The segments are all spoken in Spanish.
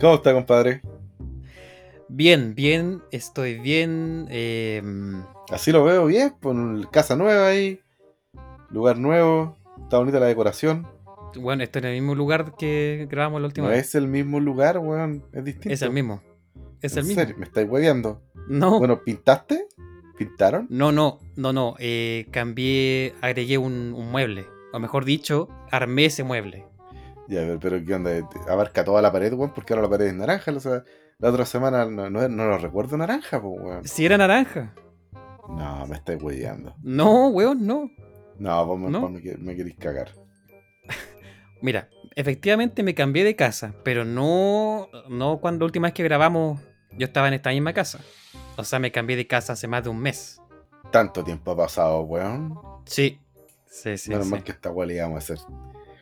¿Cómo está, compadre? Bien, bien, estoy bien. em, Así lo veo bien, con casa nueva ahí, lugar nuevo, está bonita la decoración. bueno, estoy en el mismo lugar que grabamos la última No vez. es el mismo lugar, weón, es distinto. Es el mismo. Es ¿En el mismo. serio? ¿Me estáis hueveando? No, Bueno, ¿pintaste? ¿Pintaron? no, no, no, no. eh, cambié, agregué un, un mueble. O mejor dicho, armé ese mueble. Ya, pero, pero ¿qué onda? ¿Te ¿Abarca toda la pared, weón? Porque ahora la pared es naranja. O sea, la otra semana no, no, no lo recuerdo naranja, pues, weón. Si era naranja. No, me estáis hueveando. No, weón, no. No, vos me, ¿No? vos me, me queréis cagar. Mira, efectivamente me cambié de casa, pero no, no cuando la última vez que grabamos yo estaba en esta misma casa. O sea, me cambié de casa hace más de un mes. Tanto tiempo ha pasado, weón. Sí. Sí, sí. Menos sí. mal que esta weá le íbamos a hacer.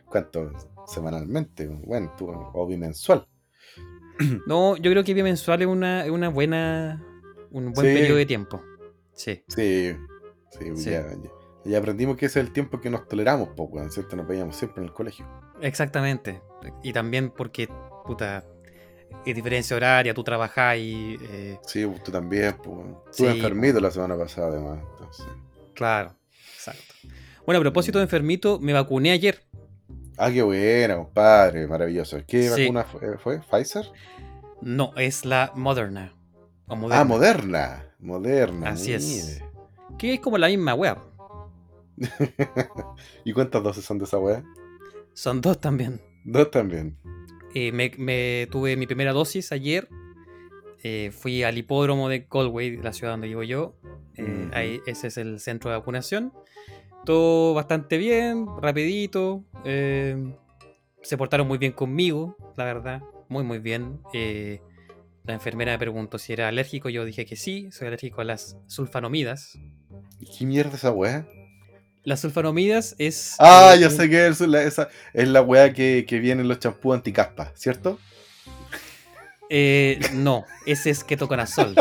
¿Cuánto? Semanalmente, bueno, tú, o bimensual. No, yo creo que bimensual es una, es una buena. un buen Sí. periodo de tiempo. Sí. Sí, sí, Sí. Ya, ya- ya aprendimos que ese es el tiempo que nos toleramos, pues, weón, ¿cierto? Nos veíamos siempre en el colegio. Exactamente. Y también porque, puta, es diferencia horaria, tú trabajas y. eh, Sí, pues, tú también, pues. Sí, Estuve enfermito la semana pasada, además. Entonces. claro, exacto. Bueno, a propósito de enfermito, me vacuné ayer. Ah, qué buena, compadre, maravilloso. ¿Qué Sí. vacuna fue, fue? ¿Pfizer? No, es la Moderna. O Moderna. Ah, Moderna. Moderna. Así es. Que es como la misma web. ¿Y cuántas dosis son de esa weá? Son dos también. Dos también. Eh, me, me tuve mi primera dosis ayer. Eh, fui al hipódromo de Galway, la ciudad donde vivo yo. Eh, ahí, ese es el centro de vacunación. Bastante bien, rapidito. eh, se portaron muy bien conmigo, la verdad. Muy, muy bien. Eh, la enfermera me preguntó si era alérgico. Yo dije que sí, soy alérgico a las sulfanomidas. ¿Y qué mierda esa weá? Las sulfanomidas es... Ah, eh, ya sé que es la, esa, es la weá que, que viene en los champús anticaspa, ¿cierto? eh, no, ese es ketoconazol.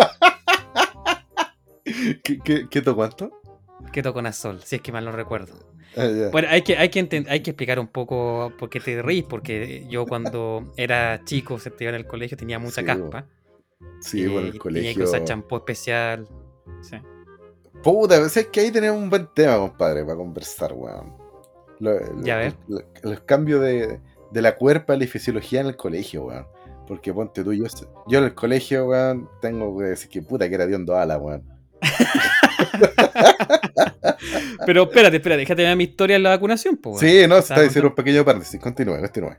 ¿Qué, qué, qué to cuánto? Ketoconazol, si es que mal no recuerdo. Ah. Bueno, hay que, hay, que hay que explicar un poco por qué te reís, porque yo cuando era chico, se en el colegio, tenía mucha Sí, caspa. sí, y bueno, el Tenía que colegio. usar champú especial. Sí. Puta, es que ahí tenemos un buen tema, compadre, para conversar, weón. A Los cambios de, de la cuerpa y la fisiología en el colegio, weón. Porque ponte tú, yo, yo en el colegio, weón, tengo que decir que puta que era de hondo ala, weón. Pero espérate, espérate, déjate ver mi historia en la vacunación, pues. Sí, no, se está diciendo un pequeño paréntesis. Continúe, continúe.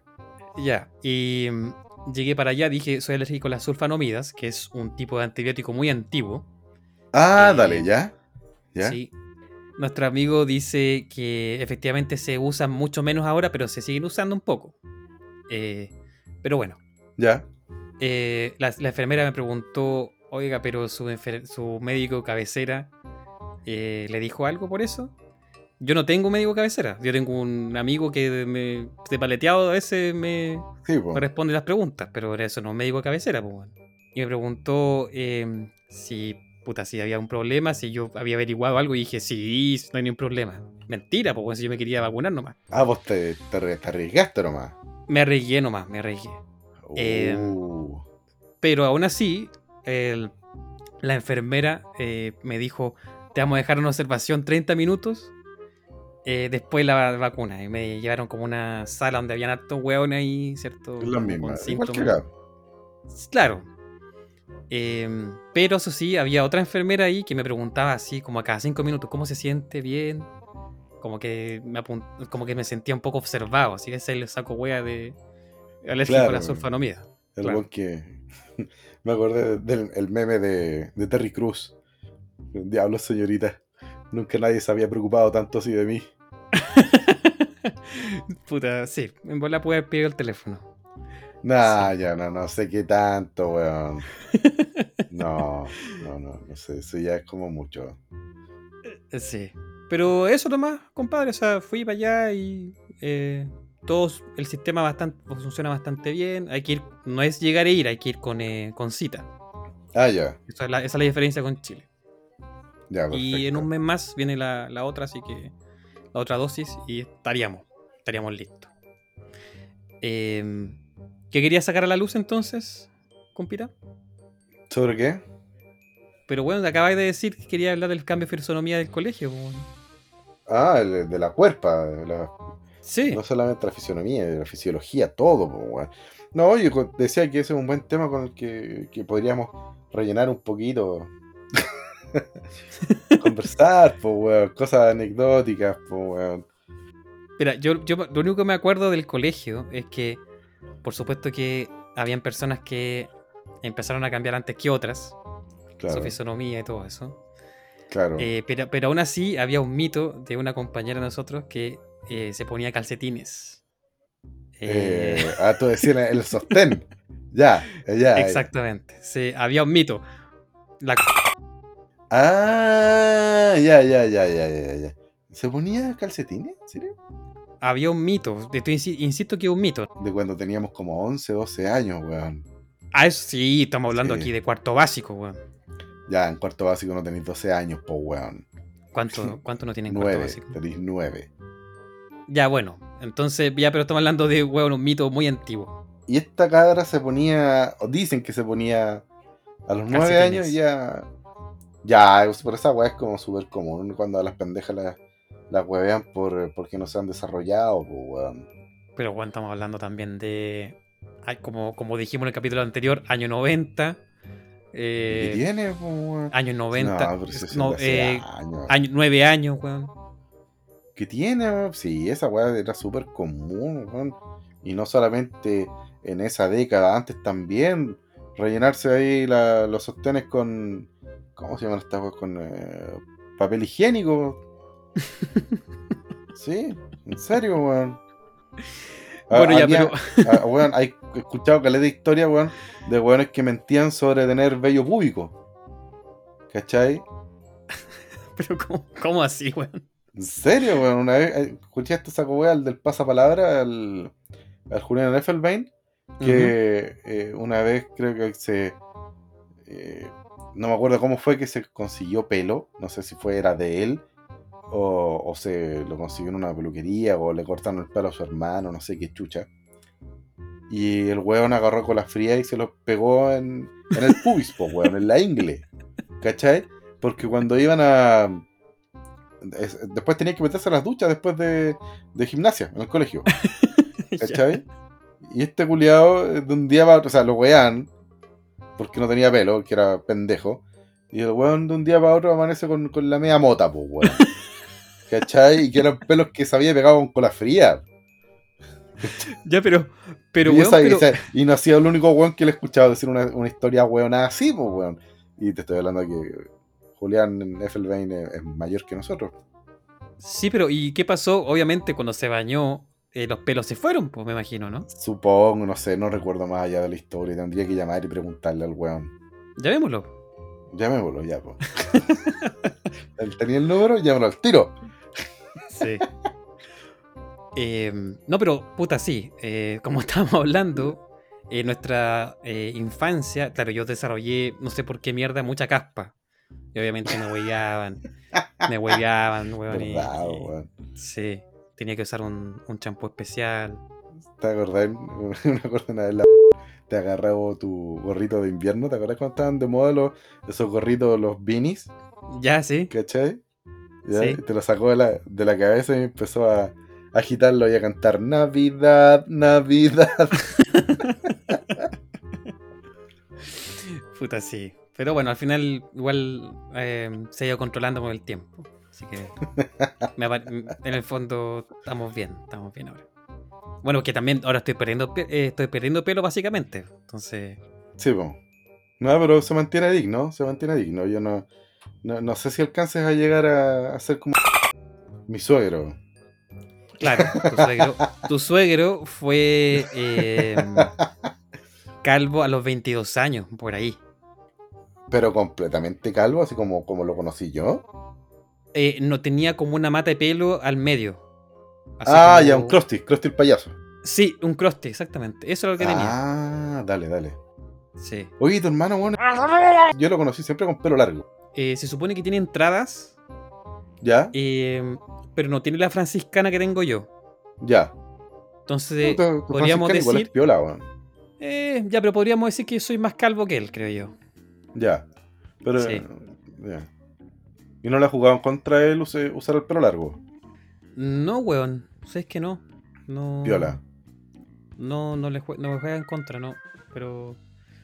Ya, y mm, llegué para allá, dije, soy alérgico a las sulfanomidas, que es un tipo de antibiótico muy antiguo. Ah, Eh, dale, ¿ya? ¿Ya? Sí. Nuestro amigo dice que efectivamente se usan mucho menos ahora, pero se siguen usando un poco. Eh, pero bueno, ¿Ya? eh, la, la enfermera me preguntó, oiga, pero su, su médico cabecera eh, le dijo algo por eso. Yo no tengo médico cabecera, yo tengo un amigo que me, de paleteado a veces me, Sí, me responde las preguntas, pero eso no es médico cabecera. Y me preguntó eh, si, puta, si había un problema, si yo había averiguado algo y dije, sí, no hay ningún problema. Mentira, pues, si yo me quería vacunar nomás. Ah, vos te, te, arri- te arriesgaste nomás. Me arriesgué nomás, me arriesgué. Eh, Uh, Pero aún así, el- la enfermera eh, me dijo, te vamos a dejar en observación 30 minutos. eh, después la vacuna. Y me llevaron como una sala donde habían hartos hueones ahí, ¿cierto? es síntomas. acá. Claro. Em, pero eso sí, había otra enfermera ahí que me preguntaba así, como a cada cinco minutos, ¿cómo se siente? Bien. Como que me, como que me sentía un poco observado, así que ese le saco wea de alérgico a la sulfanomida. El Claro. que. Me acordé del el meme de, de Terry Cruz. Diablo, señorita. Nunca nadie se había preocupado tanto así de mí. Puta, sí, en bola puede haber pedido el teléfono. Nah, ya no, no sé qué tanto, weón. No, no, no, no sé. Eso ya es como mucho. Eh, Sí. Pero eso nomás, compadre. O sea, fui para allá y eh, todos, el sistema bastante, funciona bastante bien. Hay que ir, no es llegar e ir, hay que ir con, eh, con cita. Ah, ya. Esa es, la, esa es la diferencia con Chile. Ya, Y en un mes más viene la, la otra, así que la otra dosis y estaríamos, estaríamos listos. Eh, ¿Qué quería sacar a la luz entonces, compita? ¿Sobre qué? Pero bueno, acabáis de decir que quería hablar del cambio de fisonomía del colegio. Ah, el de la cuerpa. la- Sí, No solamente la fisionomía, la fisiología, todo. No, yo decía que ese es un buen tema con el que, que podríamos rellenar un poquito. Conversar, weón. Cosas anecdóticas, po, weón. Mira, yo, yo lo único que me acuerdo del colegio es que, por supuesto que habían personas que empezaron a cambiar antes que otras, Claro, su fisonomía y todo eso. claro. Eh, pero, pero aún así había un mito de una compañera de nosotros que eh, se ponía calcetines. Eh, Eh, ah, tú decías el sostén. Ya, ya. exactamente. Sí, había un mito. La Ah, ya, ya, ya, ya, ya, ya. ¿Se ponía calcetines? ¿En serio? había un mito. Estoy insisto que es un mito. De cuando teníamos como 11, 12 años, weón. Ah, eso sí, estamos hablando Sí. aquí de cuarto básico, weón. Ya, en cuarto básico no tenéis 12 años, po, weón. ¿Cuánto, cuánto no tienen cuarto 9, básico? tenéis 9. Ya, bueno. Entonces, ya, pero estamos hablando de, weón, un mito muy antiguo. Y esta cabra se ponía, o dicen que se ponía a los 9 Calcetines. años y ya. Ya, por esa weá es como súper común cuando a las pendejas las, las huevean por, porque no se han desarrollado, po, weón. Pero, weón, estamos hablando también de. ay, como, como dijimos en el capítulo anterior, año 90. ¿Qué Eh, tiene, po, weón? año 90. No, pero eh, años. año, 9 años, weón. ¿Qué tiene? weón? Sí, esa weá era súper común, weón. Y no solamente en esa década, antes también. Rellenarse ahí la- los sostenes con. ¿Cómo se llaman estas weas? Con eh, papel higiénico. sí, en serio, weón. Ah, Bueno, ya, había- pero. ah, weón, hay he escuchado caleta de historia, weón, de weones que mentían sobre tener vello púbico. ¿Cachai? Pero, ¿cómo, cómo así, weón? ¿En serio, weón? Una vez eh, escuchaste esa weá al del pasapalabra, al, al Julián Effelbein, que eh, una vez creo que se. eh, no me acuerdo cómo fue que se consiguió pelo, no sé si fue era de él, o, o se lo consiguió en una peluquería, o le cortaron el pelo a su hermano, no sé qué chucha. Y el weón agarró con la fría y se lo pegó en, en el pubis, po, weón, en la ingle. ¿Cachai? Porque cuando iban a. es- después tenía que meterse a las duchas después de, de gimnasia en el colegio. ¿Cachai? Y este culiado de un día para o sea, lo wean, porque no tenía pelo, que era pendejo. Y el weón de un día para otro amanece con, con la media mota, pues, weón. ¿Cachai? Y que eran pelos que se había pegado con cola fría. Ya, pero. Pero, y, weón, esa- pero- esa- y no ha sido el único weón que le he escuchado decir una, una historia weonada así, pues, weón. Y te estoy hablando que Julián Effelbein es, es mayor que nosotros. Sí, pero ¿y qué pasó? Obviamente, cuando se bañó, eh, los pelos se fueron, pues me imagino, ¿no? Supongo, no sé, no recuerdo más allá de la historia. Tendría que llamar y preguntarle al weón. Llamémoslo. Llamémoslo ya. Él tenía el número, llámalo al tiro. Sí. Eh, no, pero puta, sí. eh, como estábamos hablando, en nuestra eh, infancia, claro, yo desarrollé, no sé por qué mierda, mucha caspa. Y obviamente me hueveaban. me hueveaban, weón. Verdad, y- weón. sí. Tenía que usar un, un champú especial. ¿Te acordás? Me acuerdo una vez la te agarraba tu gorrito de invierno. ¿Te acordás cuando estaban de moda los, esos gorritos, los beanies? Ya, sí. ¿Cachai? ¿Ya? Sí. Te lo sacó de la, de la cabeza y empezó a agitarlo y a cantar Navidad, Navidad. Puta, sí. Pero bueno, al final igual eh, se ha ido controlando con el tiempo. Así que me en el fondo estamos bien, estamos bien ahora. Bueno, que también ahora estoy perdiendo, pe- eh, estoy perdiendo pelo básicamente. Entonces, Sí, po. No, pero se mantiene digno, se mantiene digno. Yo no, no, no sé si alcances a llegar a, a ser como mi suegro. claro, tu suegro, tu suegro fue eh, calvo a los 22 años, por ahí. Pero completamente calvo, así como, como lo conocí yo. Eh, no tenía como una mata de pelo al medio. Así ah, como- ya, un Krusty, Krusty el payaso. Sí, un crusty, exactamente. Eso es lo que tenía. Ah, dale, dale. Sí. Oye, tu hermano, bueno, yo lo conocí siempre con pelo largo. Eh, se supone que tiene entradas, ¿Ya? eh, pero no tiene la franciscana que tengo yo. Ya. Entonces, podríamos franciscano igual es decir, piola. Eh, ya, pero podríamos decir que soy más calvo que él, creo yo. Ya. Pero. Sí. ya. ¿Y no le en contra él usar el pelo largo? No, weón. ¿Sabes que no? No. Viola. No, no le jue- no me juega en contra, no. Pero.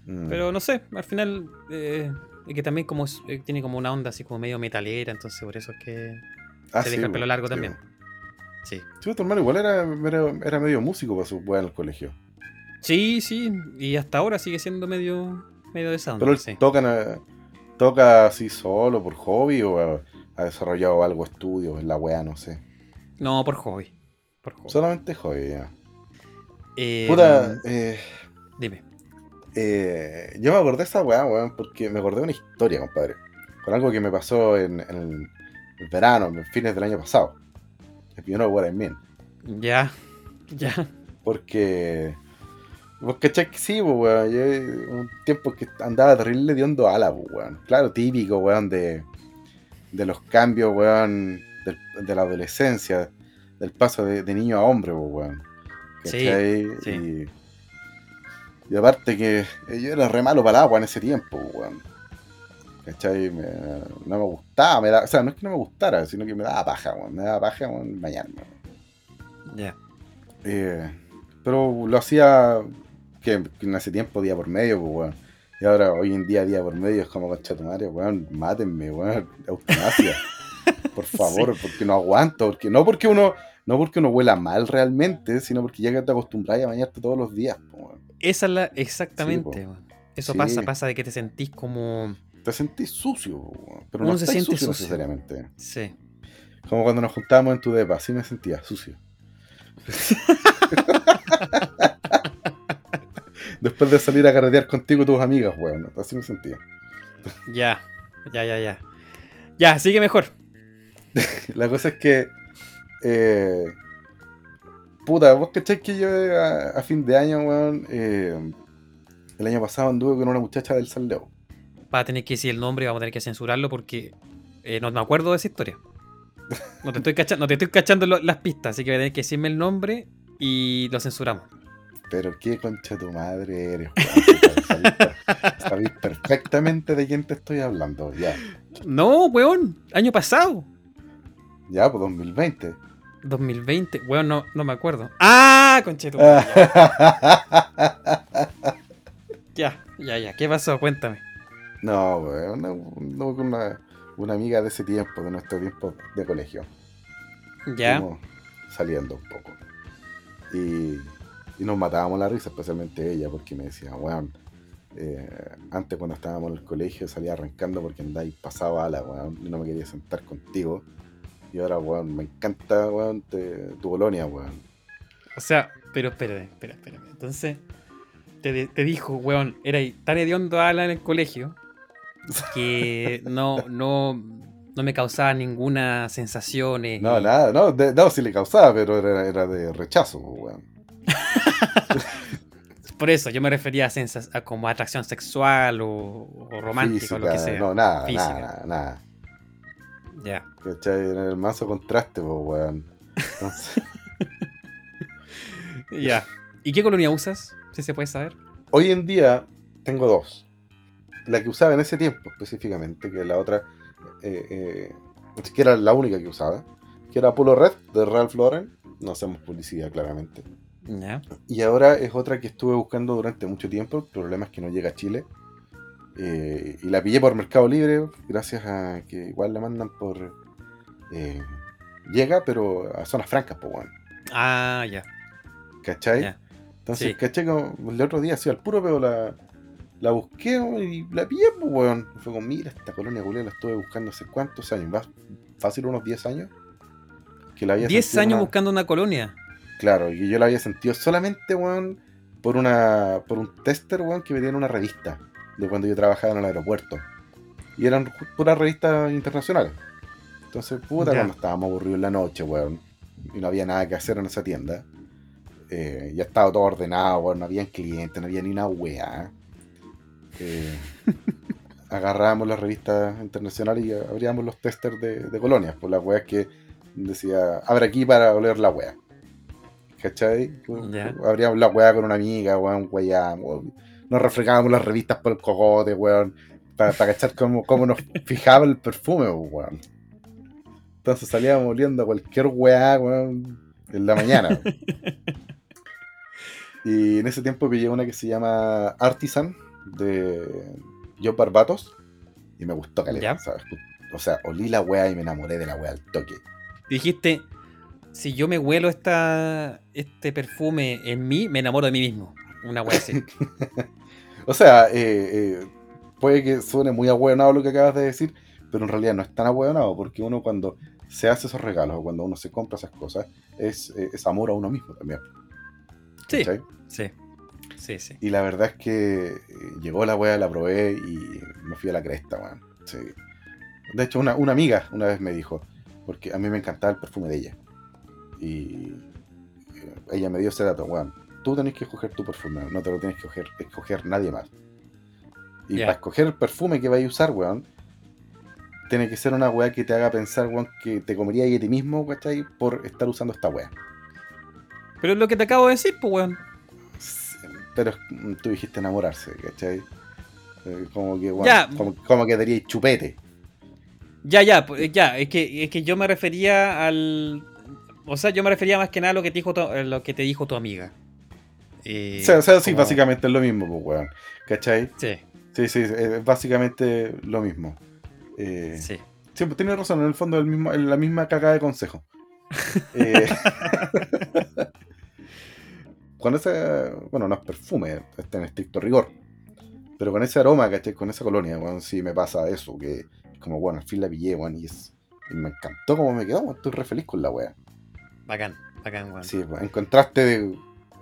Mm. Pero no sé, al final. Eh, es que también como es- eh, tiene como una onda así como medio metalera, entonces por eso es que. Ah, se deja el pelo largo sí, también. Sí. Sí, tu hermano igual era, era, era medio músico para su weá en el colegio. Sí, sí. Y hasta ahora sigue siendo medio. medio de esa onda. Pero él sí. toca, na- toca así solo, por hobby, o ha, ha desarrollado algo estudio en la weá, no sé. No, por hobby. Por hobby. Solamente hobby, ya. Eh, Puta, eh, Dime. eh, yo me acordé de esa weá, weón, porque me acordé de una historia, compadre. Con algo que me pasó en, en el, el verano, en fines del año pasado. If you know what I mean. Ya. Ya. Porque. Vos cachai que sí, pues, weón. Yo un tiempo que andaba terrible de hondo ala, pues, weón. Claro, típico, weón, de, de los cambios, weón, de la adolescencia, del paso de, de niño a hombre, pues, weón. Sí, ¿Cachai? sí. Y, y aparte que yo era re malo para el agua en ese tiempo, pues, weón. ¿Cachai? Me- no me gustaba, me da- o sea, no es que no me gustara, sino que me daba paja, weón. Me daba paja, weón, bañarme. Ya. Eh, pero lo hacía que, en ese tiempo día por medio, pues, weón. Y ahora, hoy en día, día por medio, es como concha tu madre, weón, mátenme, weón, eutanasia. Por favor, porque no aguanto, porque no porque uno, no porque uno huela mal realmente, sino porque ya que te acostumbras a bañarte todos los días, pues, weón. Esa es la. Exactamente, Sí, po. weón. Eso Sí. pasa, pasa de que te sentís como. Te sentís sucio, pues, weón. Pero Uno no se siente sucio, sucio. necesariamente. Sí. Como cuando nos juntábamos en tu depa, así me sentía, sucio. Después de salir a carretear contigo y tus amigas, weón. Así me sentía. Ya. Ya, ya, ya. Ya, sigue mejor. La cosa es que. eh, puta, vos cachai que yo a, a fin de año, weón. eh, el año pasado anduve con una muchacha del Saldeo. Va a tener que decir el nombre y vamos a tener que censurarlo porque eh, no me acuerdo de esa historia. No te estoy cachando, no te estoy cachando lo- las pistas, así que voy a tener que decirme el nombre y lo censuramos. Pero qué concha tu madre eres, weón. Sabéis per- Sabéis perfectamente de quién te estoy hablando. Ya. No, weón, año pasado. Ya, pues 2020. 2020, weón, no, no me acuerdo. ¡Ah! Conchetu. Ya, ya, ya. ¿Qué pasó? Cuéntame. No, weón, no, no, con una, una amiga de ese tiempo, de nuestro tiempo de colegio. Ya. Fuimos saliendo un poco. Y, y nos matábamos la risa, especialmente ella, porque me decía, weón, eh, antes cuando estábamos en el colegio salía arrancando porque andáis pasado ala, weón, y no me quería sentar contigo. Y ahora, weón, me encanta, weón, te- tu colonia, weón. O sea, pero espérate, espera, espera. Entonces, te, te dijo, weón, era tan hediondo ala en el colegio que no, no, no me causaba ninguna sensación. eh, No, nada, no, de- no, sí le causaba, pero era, era de rechazo, weón. Por eso, yo me refería a, sensas- a como atracción sexual o, o romántica o lo que Física, sea. No, nada, Física. nada, nada. Ya. ¿Cachai? En el mazo contraste, pues, weón. Entonces, Ya. ¿Y qué colonia usas? Si se puede saber. hoy en día tengo dos. La que usaba en ese tiempo específicamente, que la otra, eh, eh, que era la única que usaba, que era Polo Red de Ralph Lauren. No hacemos publicidad, claramente. Y ahora es otra que estuve buscando durante mucho tiempo. El problema es que no llega a Chile. Eh, y la pillé por Mercado Libre, gracias a que igual la mandan por. eh, llega, pero a zonas francas, pues, weón. Ah, ya. ¿Cachai? Ya. Entonces, Sí. ¿cachai? Como el otro día, así al puro pero la, la busqué y la pillé, pues, weón. Fue como, mira, esta colonia culé la estuve buscando hace cuántos años, más fácil unos 10 años. Que la había 10 sentido años una- buscando una colonia. Claro, y yo la había sentido solamente, weón, por una por un tester, weón, que venía en una revista de cuando yo trabajaba en el aeropuerto. Y eran puras revistas internacionales. Entonces, puta, cuando estábamos aburridos en la noche, weón, y no había nada que hacer en esa tienda, eh, ya estaba todo ordenado, weón, no había clientes, no había ni una weá. Eh, agarrábamos las revistas internacionales y abríamos los testers de, de colonias, por las weas que decía, abre aquí para oler la wea. ¿Cachai? Ya. Abríamos la weá con una amiga, weón, weábamos. Nos refregábamos las revistas por el cogote, weón. Para, para cachar cómo, cómo nos fijaba el perfume, weón. Entonces salíamos oliendo a cualquier weá, weón, en la mañana. y en ese tiempo pillé una que se llama Artisan, de John Barbatos. Y me gustó caleta. O sea, olí la weá y me enamoré de la weá al toque. Dijiste, si yo me huelo esta, este perfume en mí, me enamoro de mí mismo. Una wea así. O sea, eh, eh, puede que suene muy ahueonado lo que acabas de decir, pero en realidad no es tan ahueonado, porque uno cuando se hace esos regalos o cuando uno se compra esas cosas, es, eh, es amor a uno mismo también. Sí, ¿cachai? sí. Sí, sí. Y la verdad es que llegó la wea, la probé y me fui a la cresta, weón. Sí. De hecho, una, una amiga una vez me dijo, porque a mí me encantaba el perfume de ella. Y ella me dio ese dato, weón. Tú tenés que escoger tu perfume, no te lo tienes que escoger, escoger nadie más. Y para escoger el perfume que vais a usar, weón, tiene que ser una weá que te haga pensar, weón, que te comería a ti mismo, ¿cachai? Por estar usando esta weá. Pero es lo que te acabo de decir, pues, weón. Pero tú dijiste enamorarse, ¿cachai? Eh, Como que, weón, como que daríais chupete. Ya, ya, pues, ya. Es que, es que yo me refería al. O sea, yo me refería más que nada a lo que te dijo tu, lo que te dijo tu amiga. Eh, O sea, o sea, sí, como- básicamente es lo mismo, pues, weón. ¿Cachai? Sí, Sí, sí, es básicamente lo mismo. Eh, sí. sí, pues tienes razón, en el fondo es mismo, la misma cagada de consejo. Eh, con ese, bueno, no es perfume, está en estricto rigor. Pero con ese aroma, ¿cachai? Con esa colonia, weón, sí me pasa eso, que como, bueno, al fin la pillé, weón, y, es, y me encantó cómo me quedó, estoy re feliz con la weá. Bacán, bacán, weón. Sí, pues, en contraste de-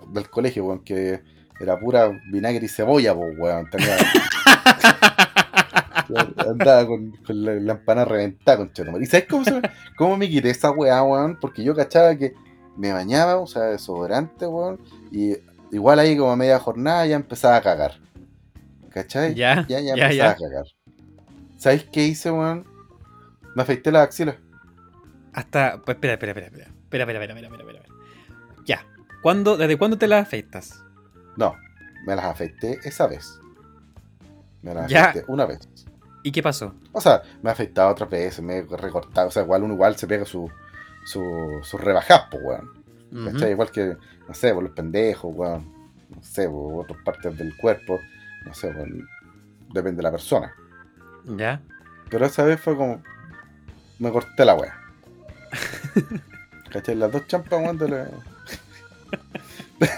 del colegio, weón, que era pura vinagre y cebolla, pues, weón. Tenía, andaba con, con la, la empanada reventada, con ¿Y sabes cómo, se cómo me quité esa weá, weón? Porque yo cachaba que me bañaba, usaba desodorante, weón, y igual ahí como a media jornada ya empezaba a cagar. ¿Cachai? Ya, ya, ya ya, empezaba ya. a cagar. ¿Sabes qué hice, weón? Me afeité las axilas. Hasta. Pues espera, espera, espera, espera. Espera, espera, espera, espera, espera, espera. Ya. ¿Cuándo, ¿Desde cuándo te las afeitas? No, me las afeité esa vez. Me las Ya. afeité una vez. ¿Y qué pasó? O sea, me ha afeitado otras veces, me he recortado. O sea, igual uno igual se pega su, su, su rebajas, pues, weón. ¿Cachai? Igual que, no sé, por los pendejos, weón. No sé, por otras partes del cuerpo. No sé, weón. Depende de la persona. Ya. Pero esa vez fue como. Me corté la weá. ¿Cachai? Las dos champas, weón, de la-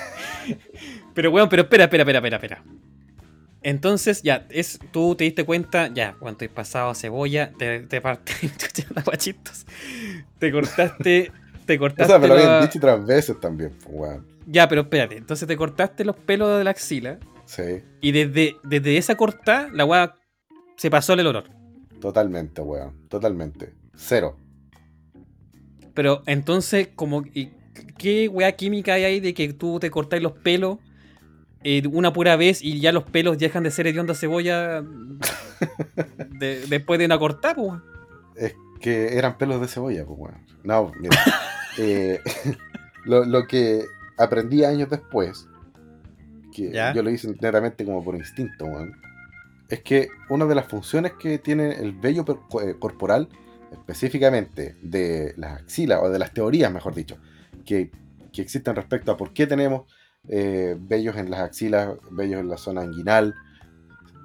Pero, weón, pero espera, espera, espera, espera, espera. Entonces, ya, es, tú te diste cuenta, ya, cuando has pasado a cebolla, te, te partiste. Te cortaste, te O cortaste. sea, me lo la- habían dicho otras veces también, pues, weón. Ya, pero espérate, entonces te cortaste los pelos de la axila Sí, y desde, desde esa cortada, la weá se pasó el olor. totalmente, weón. Totalmente. Cero. Pero entonces, como, ¿qué weá química hay ahí de que tú te cortáis los pelos eh, una pura vez y ya los pelos dejan de ser hedionda cebolla de- después de una cortada, pues? Es que eran pelos de cebolla, pues, weón. No, mira. eh, lo, lo que aprendí años después, que ¿Ya? yo lo hice netamente como por instinto, weón, es que una de las funciones que tiene el vello eh, corporal, específicamente de las axilas, o de las teorías, mejor dicho, que, que existen respecto a por qué tenemos eh, vellos en las axilas, vellos en la zona inguinal,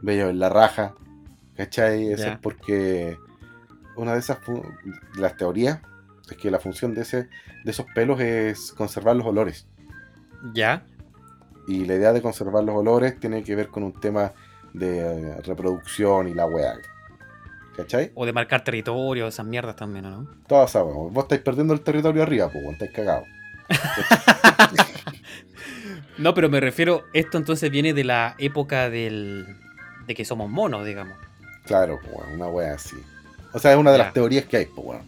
vellos en la raja, ¿cachai? Eso Ya. es porque una de esas las teorías es que la función de, ese, de esos pelos es conservar los olores. Ya. Y la idea de conservar los olores tiene que ver con un tema de reproducción y la weá. ¿Cachai? O de marcar territorio, esas mierdas también, ¿o ¿no? Todas esas weas. Vos estáis perdiendo el territorio arriba, pues, weón, estáis cagados. No, pero me refiero, esto entonces viene de la época del. de que somos monos, digamos. Claro, pues, weón, una wea así. O sea, es una de Ya. las teorías que hay, pues, weón.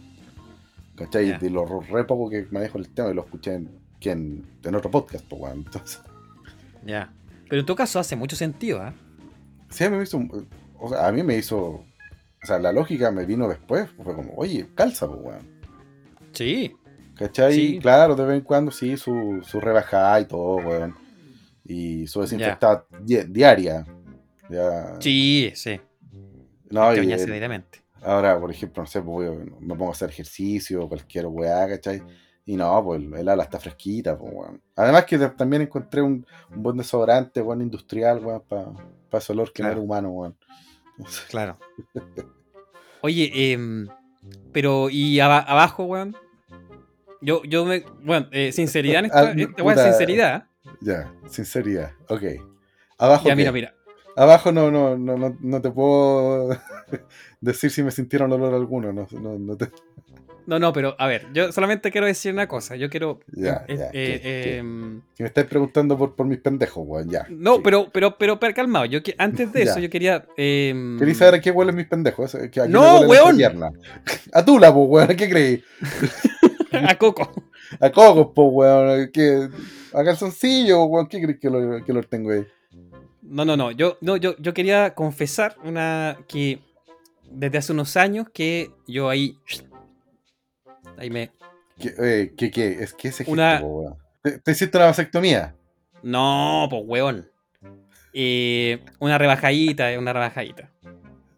¿Cachai? Ya. De lo re poco que manejo el tema y lo escuché en, que en, en otro podcast, pues, weón. Entonces, Ya. Pero en todo caso hace mucho sentido, ¿ah? sí, a mí me hizo. O sea, a mí me hizo. O sea, la lógica me vino después. Fue como, oye, calza, pues, weón. Sí. ¿Cachai? Sí. Claro, de vez en cuando sí, su, su rebajada y todo, weón. Y su desinfectada di- diaria. Ya. Sí, sí. No, Hay que y diariamente. ahora, por ejemplo, no sé, pues, weón, me pongo a hacer ejercicio, cualquier weá, ¿cachai? Y no, pues el, ala está fresquita, pues, weón. Además que ta- también encontré un, un buen desodorante, weón, industrial, weón, para ese olor que no era humano, weón. Claro. Oye, em, pero ¿y aba- abajo, weón? Yo, yo me. Bueno, eh, sinceridad en esta, Al- esta es puta. sinceridad. Ya, sinceridad. Ok. Abajo. Ya, qué? mira, mira. Abajo no, no, no, no, no te puedo decir si me sintieron olor alguno. No, no, no te- No, no, pero a ver, yo solamente quiero decir una cosa. Yo quiero. Ya, eh, ya, eh, em, Que me estáis preguntando por, por mis pendejos, weón. Ya. no, Sí. pero, pero, pero, pero calmado. Yo que- antes de eso, yo quería. em, ¿Queréis saber a qué huelen mis pendejos? ¿A qué le No, weón. A Tula, pues, weón. ¿A qué creí? a Coco. A Cocos, pues, weón. ¿Qué? A calzoncillo, weón. ¿Qué crees que lo, que lo tengo ahí? No, no, no. Yo, no yo, yo quería confesar una que desde hace unos años que yo ahí. Ahí me. ¿Qué, eh, ¿qué, qué? Es que ese gesto, Una- po, weón. ¿Te, te hiciste una vasectomía? No, pues weón. Eh, una rebajadita, una rebajadita.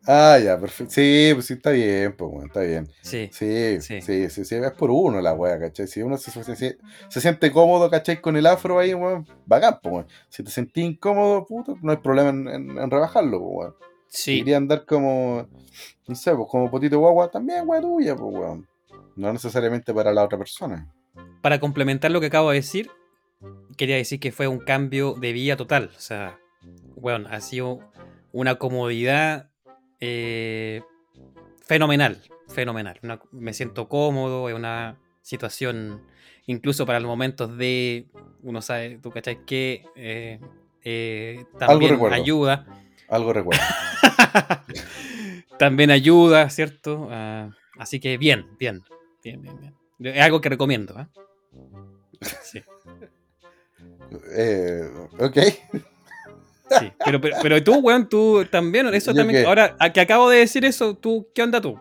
Ah, ya, perfecto. Sí, pues sí, está bien, pues, weón. Está bien. Sí. Sí, Sí. sí, sí, sí, es por uno la wea, ¿cachai? Si uno se, se- se- se siente cómodo, ¿cachai? Con el afro ahí, weón, bacán, pues, weón. Si te sentís incómodo, puto, no hay problema en, en- en rebajarlo, pues, weón. Sí. quería andar como, no sé, pues como potito guagua, también, wea tuya, pues, weón. No necesariamente para la otra persona. Para complementar lo que acabo de decir, quería decir que fue un cambio de vida total. O sea, weón, ha sido una comodidad eh, fenomenal. Fenomenal. Una- me siento cómodo, es una situación, incluso para los momentos de, uno sabe, tú cachai que eh, eh, también recuerdo. ayuda. Algo recuerdo. también ayuda, ¿cierto? Ah, así que bien, bien, bien, bien, bien. Es algo que recomiendo. ¿ah? Sí, eh, ok. sí. Pero, pero, pero tú, weón, tú también, eso ¿Yo también. qué? Ahora, a que acabo de decir eso, tú, ¿qué onda tú?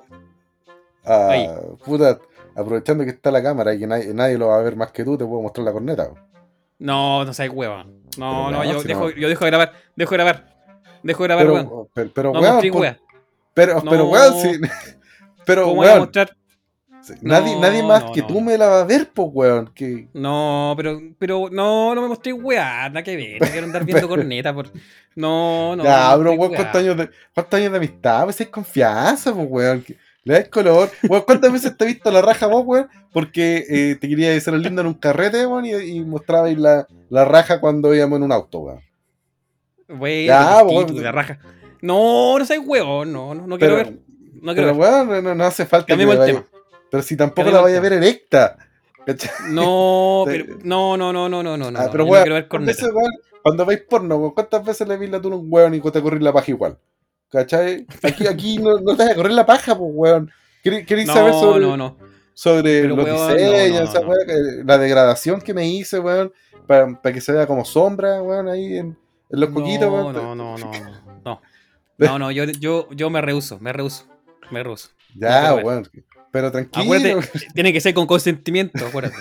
Ah, Ahí. puta, aprovechando que está la cámara y que nadie, nadie lo va a ver más que tú, te puedo mostrar la corneta. weón. No, no seas hueva. No, Pero no, no, yo, si dejo, no- yo dejo de grabar, dejo de grabar. Dejo de grabar, weón. Pero, pero, pero, No weón, por- pero, pero, weón, sí. Pero, ¿Cómo voy a weón, mostrar? Nadie, No, nadie más no, que no, tú me la va a ver, pues, weón. Que, No, pero, pero, no, no me mostré weá, nada que ver. No quiero andar viendo corneta por. No, no. ya, bro, weón. ¿cuántos años, de, ¿cuántos años de amistad? Pues es confianza, pues, weón. que Le das color. Weón, ¿cuántas veces te he visto la raja vos, weón? Porque eh, te quería hacer el lindo en un carrete, weón, y, y mostrabais la, la raja cuando íbamos en un auto, weón. Ya, weón. título, la raja. No, no soy huevo, no, no, no quiero Pero, ver. No quiero pero ver. weón, no, no hace falta que Cambiemos me el tema. Pero si tampoco la vaya a ver erecta. No, pero, no, no, no, no, no, no, no. Ah, pero no quiero ver ¿cuántas corneta. veces, cuando veis porno, ¿cuántas veces le viste tú a un weón y te corres la paja igual? ¿Cachai? Aquí, aquí no, no te vas a correr la paja, pues, weón. ¿Queréis saber sobre, no, no. sobre Pero, los weón, diseños, esa la degradación que me hice, weón? Para que se vea como sombra, weón, ahí en, en los coquitos, No, weón. no, no, no, no. No, no, yo, yo, yo me rehuso, me rehuso, me rehuso. Ya, weón. Pero tranquilo. Acuérdate, tiene que ser con consentimiento, acuérdate.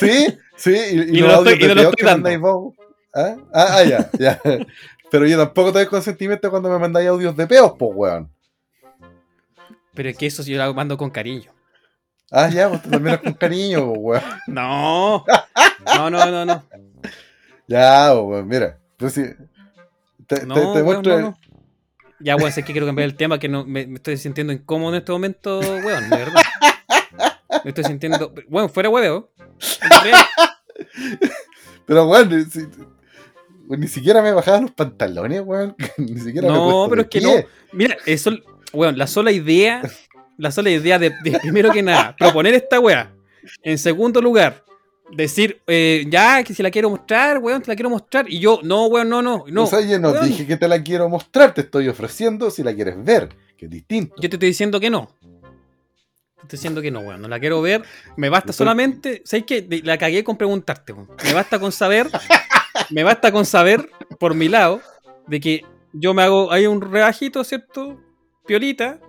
Sí, sí, y, y Y no los lo estoy- y no lo estoy dando. vos. ¿Ah? Ah, ah, ya, ya. Pero yo tampoco te doy consentimiento cuando me mandáis audios de peos, pues, weón. Pero es que eso yo lo mando con cariño. Ah, ya, tú también eres con cariño, weón. No, no, no, no, no. Ya, weón, mira. Pues. Te, te- te weón, muestro. no, no. Ya, weón, sé que quiero cambiar el tema, que no, me, me estoy sintiendo incómodo en este momento, weón, de verdad. Me estoy sintiendo. Weón, fuera hueveo. Pero, weón, ni, si- ni siquiera me bajaban los pantalones, weón. Ni siquiera No, pero es que pie. no. Mira, eso, weón, la sola idea, la sola idea de, de, primero que nada, proponer esta weá. En segundo lugar, decir, eh, ya, que si la quiero mostrar, weón, te la quiero mostrar. Y yo, no, weón, no, no, no. o sea, yo no weón, dije que te la quiero mostrar, te estoy ofreciendo si la quieres ver, que es distinto. Yo te estoy diciendo que no. Te estoy diciendo que no, weón. No la quiero ver. Me basta solamente. ¿Sabes qué? La cagué con preguntarte, weón. Me basta con saber. me basta con saber, por mi lado, de que yo me hago. Hay un rebajito, ¿cierto? Piolita.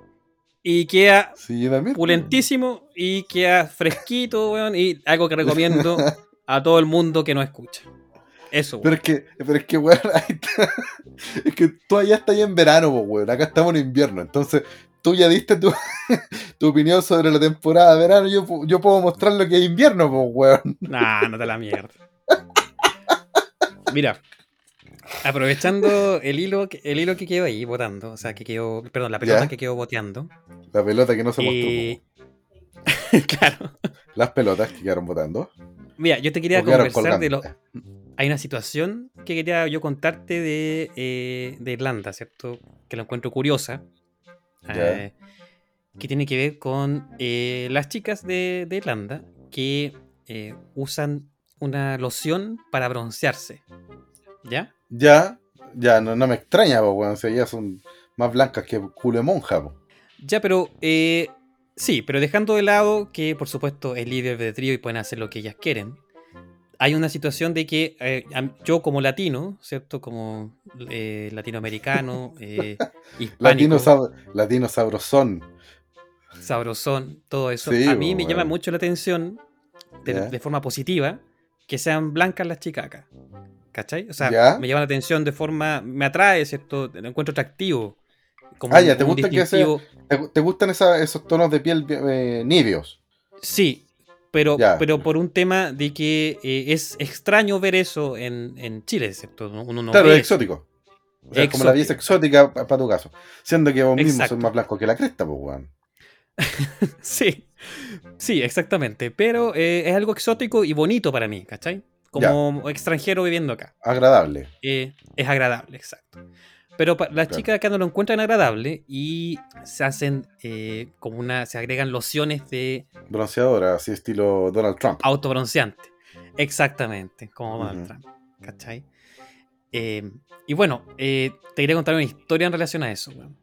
Y queda Sí, también. pulentísimo y queda fresquito, weón, y algo que recomiendo a todo el mundo que no escucha. Eso, Pero weón. es que, pero es que, weón, ahí está. Es que tú allá estás en verano, pues, weón. Acá estamos en invierno. Entonces, tú ya diste tu, tu opinión sobre la temporada de verano. Yo, yo puedo mostrar lo que es invierno, pues, weón. Nah, no te la mierda. Mira, aprovechando el hilo, que- el hilo que quedó ahí votando, o sea, que quedó, perdón, la pelota Ya. que quedó boteando. La pelota que no se mostró. eh, claro. Las pelotas que quedaron votando. Mira, yo te quería conversar de lo. Hay una situación que quería yo contarte de, eh, de Irlanda, ¿cierto? Que la encuentro curiosa. Ya. eh, que tiene que ver con eh, las chicas de, de Irlanda que eh, usan una loción para broncearse. ¿Ya? Ya, ya, no, no me extraña, weón. O sea, ya son más blancas que culo de monja. Ya, pero eh, sí, pero dejando de lado que por supuesto es libre albedrío y pueden hacer lo que ellas quieren. Hay una situación de que eh, yo como latino, ¿cierto? Como eh, latinoamericano, eh, hispánico, Latino, latino sabrosón. sabrosón, todo eso, Sí, a mí me llama mucho la atención de, de forma positiva que sean blancas las chicas acá. ¿Cachai? O sea, Ya. me llama la atención de forma, me atrae, ¿cierto? Lo encuentro atractivo. Como Ah, un- ya, ¿te como un gusta que sea- distintivo. ¿Te, te gustan esa- esos tonos de piel eh, nibios? Sí, pero, Ya. pero por un tema de que eh, es extraño ver eso en, en Chile, ¿cierto? Uno no claro, es exótico. O sea, como la belleza exótica para tu caso. Siendo que vos mismo Exacto. sos más blanco que la cresta, pues, weón. Sí, sí, exactamente. Pero eh, es algo exótico y bonito para mí, ¿cachai? Como extranjero viviendo acá. Agradable. Eh, es agradable, exacto. Pero las Claro. chicas acá no lo encuentran agradable y se hacen eh, como una. se agregan lociones de Bronceadora, así estilo Donald Trump. autobronceante. Exactamente, como Donald. Trump. ¿Cachai? Eh, y bueno, eh, te quería contar una historia en relación a eso, weón.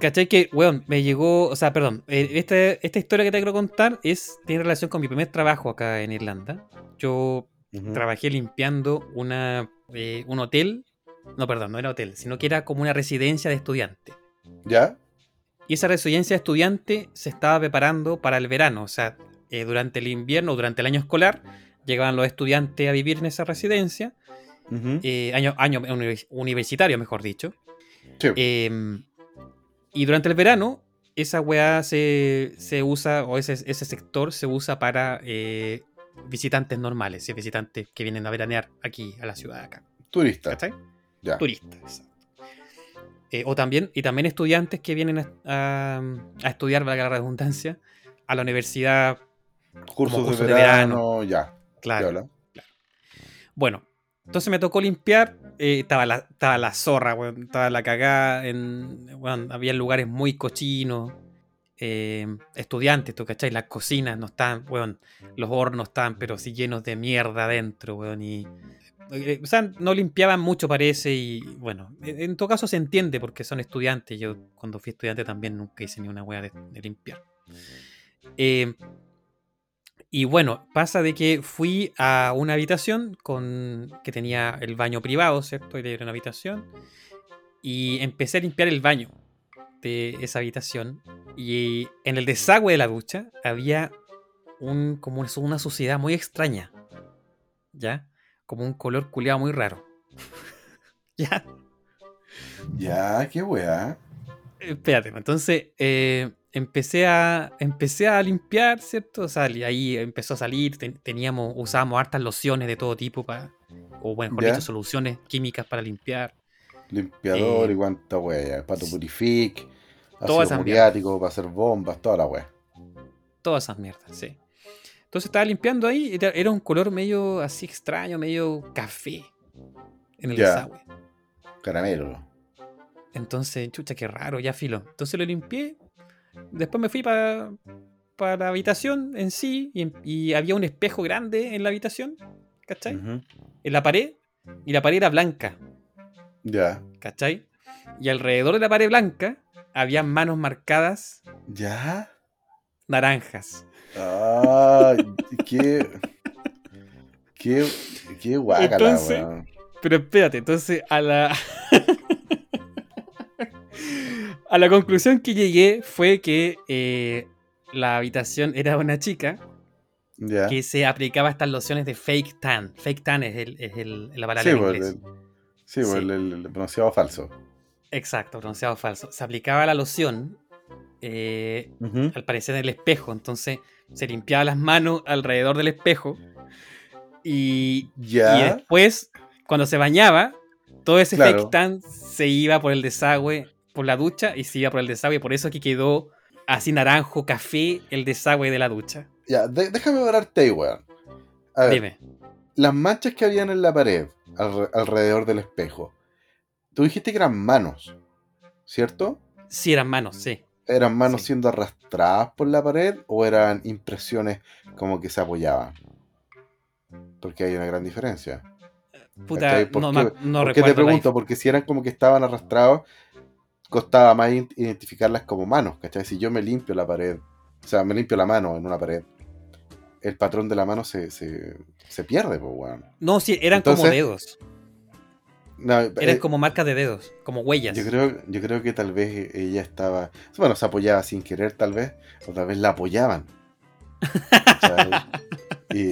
¿Cachai? Que, weón, me llegó. O sea, perdón. esta, esta historia que te quiero contar es, tiene relación con mi primer trabajo acá en Irlanda. Yo Trabajé limpiando una, eh, un hotel. No, perdón, no era hotel, sino que era como una residencia de estudiantes. ¿Ya? Y esa residencia de estudiante se estaba preparando para el verano. O sea, eh, durante el invierno, durante el año escolar, llegaban los estudiantes a vivir en esa residencia. Eh, año, año univers- universitario, mejor dicho. Sí. Eh, y durante el verano, esa weá se, se usa, o ese, ese sector se usa para visitantes normales, sí, visitantes que vienen a veranear aquí a la ciudad de acá. Turista. ¿Cachai? Ya. Turistas. exacto. Eh, o también, y también estudiantes que vienen a, a- a estudiar, valga la redundancia, a la universidad. Cursos de cursos de verano, ya. Claro. Piola. Bueno, entonces me tocó limpiar. eh, estaba, la, estaba la zorra. Estaba la cagada. En, había lugares muy cochinos. Eh, estudiantes, ¿tú cachai? Las cocinas no estaban, weón. Los hornos estaban, pero sí llenos de mierda adentro, weón. Y. eh, o sea, no limpiaban mucho, parece. Y bueno, en, en todo caso se entiende porque son estudiantes. Yo, cuando fui estudiante, también nunca hice ni una de, de limpiar. Eh, y bueno, pasa de que fui a una habitación con que tenía el baño privado, ¿cierto? Y era una habitación. Y empecé a limpiar el baño de esa habitación. Y en el desagüe de la ducha había un, como una- una suciedad muy extraña. ¿Ya? Como un color culeado muy raro. ¿Ya? Ya, qué weá. Espérate, entonces eh, empecé a empecé a limpiar, ¿cierto? O sea, ahí empezó a salir, ten- teníamos, usábamos hartas lociones de todo tipo para, o bueno, mejor dicho, soluciones químicas para limpiar. Limpiador Eh, y cuánta weá. Pato purific. Todas esas muriático para hacer bombas, toda la weá. Todas esas mierdas, sí. Entonces estaba limpiando ahí, era, era un color medio así extraño, medio café en el Ya. desagüe. Caramelo. Entonces, chucha, qué raro, ya filo. Entonces lo limpié. Después me fui para la habitación en sí y, y había un espejo grande en la habitación, ¿cachai? En la pared. Y la pared era blanca, Ya. ¿cachai? Y alrededor de la pared blanca había manos marcadas Ya. naranjas. Ah, qué. Qué. Qué guácala, Entonces- weón. Pero espérate, entonces a la. A la conclusión que llegué fue que eh, la habitación era una chica Ya. que se aplicaba estas lociones de fake tan. Fake tan es, el, es el, la palabra Sí, en pues, inglés. el, sí, pues, Sí. el pronunciado falso. Exacto, pronunciado falso. Se aplicaba la loción, eh, al parecer en el espejo, entonces se limpiaba las manos alrededor del espejo y, y Ya. después, cuando se bañaba, todo ese Claro. tan se iba por el desagüe, por la ducha y se iba por el desagüe, por eso que quedó así naranjo, café, el desagüe de la ducha. Ya, de- déjame ahí, weón. A ver, Dime. las manchas que habían en la pared, alre- alrededor del espejo, tú dijiste que eran manos, ¿cierto? Si eran manos, sí. ¿Eran manos Sí. siendo arrastradas por la pared o eran impresiones como que se apoyaban? Porque hay una gran diferencia. Puta, ¿Cachai? ¿Por no, qué- no ¿Por qué te recuerdo pregunto? Porque si eran como que estaban arrastrados, costaba más identificarlas como manos, ¿cachai? Si yo me limpio la pared, o sea, me limpio la mano en una pared, el patrón de la mano se, se, se pierde, pues, weón. No, sí, eran como dedos. No, Eran eh, como marcas de dedos, como huellas. yo, creo, yo creo que tal vez ella estaba. Bueno, se apoyaba sin querer, tal vez, o tal vez la apoyaban. y.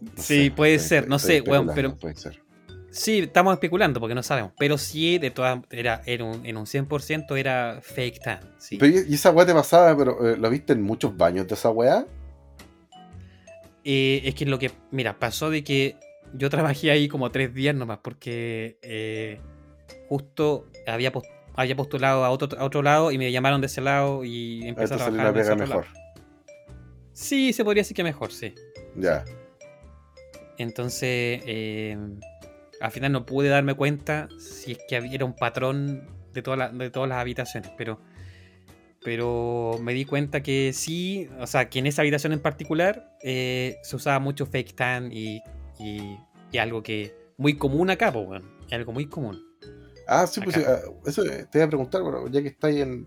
no Sí, puede ser, no sé, especulando, pero- Puede ser. Sí, estamos especulando porque no sabemos. Pero sí, de todas era, era un, en un 100% era fake tan. Sí. Pero y y esa weá te pasaba, pero eh, ¿lo viste en muchos baños de esa weá? Eh, es que lo que, mira, pasó de que yo trabajé ahí como tres días nomás porque eh, justo había, había postulado a otro, a otro lado y me llamaron de ese lado y empecé a trabajar la pega mejor. lado. Sí, se podría decir que mejor, sí. Ya. Entonces, eh, al final no pude darme cuenta si es que había- era un patrón de, toda la- de todas las habitaciones, pero, pero me di cuenta que sí, o sea, que en esa habitación en particular eh, se usaba mucho fake tan y, y, y algo que muy común acá, pues, es algo muy común. Ah, sí, pues Acá. sí, ah, eso eh, te iba a preguntar, pero ya que estáis en.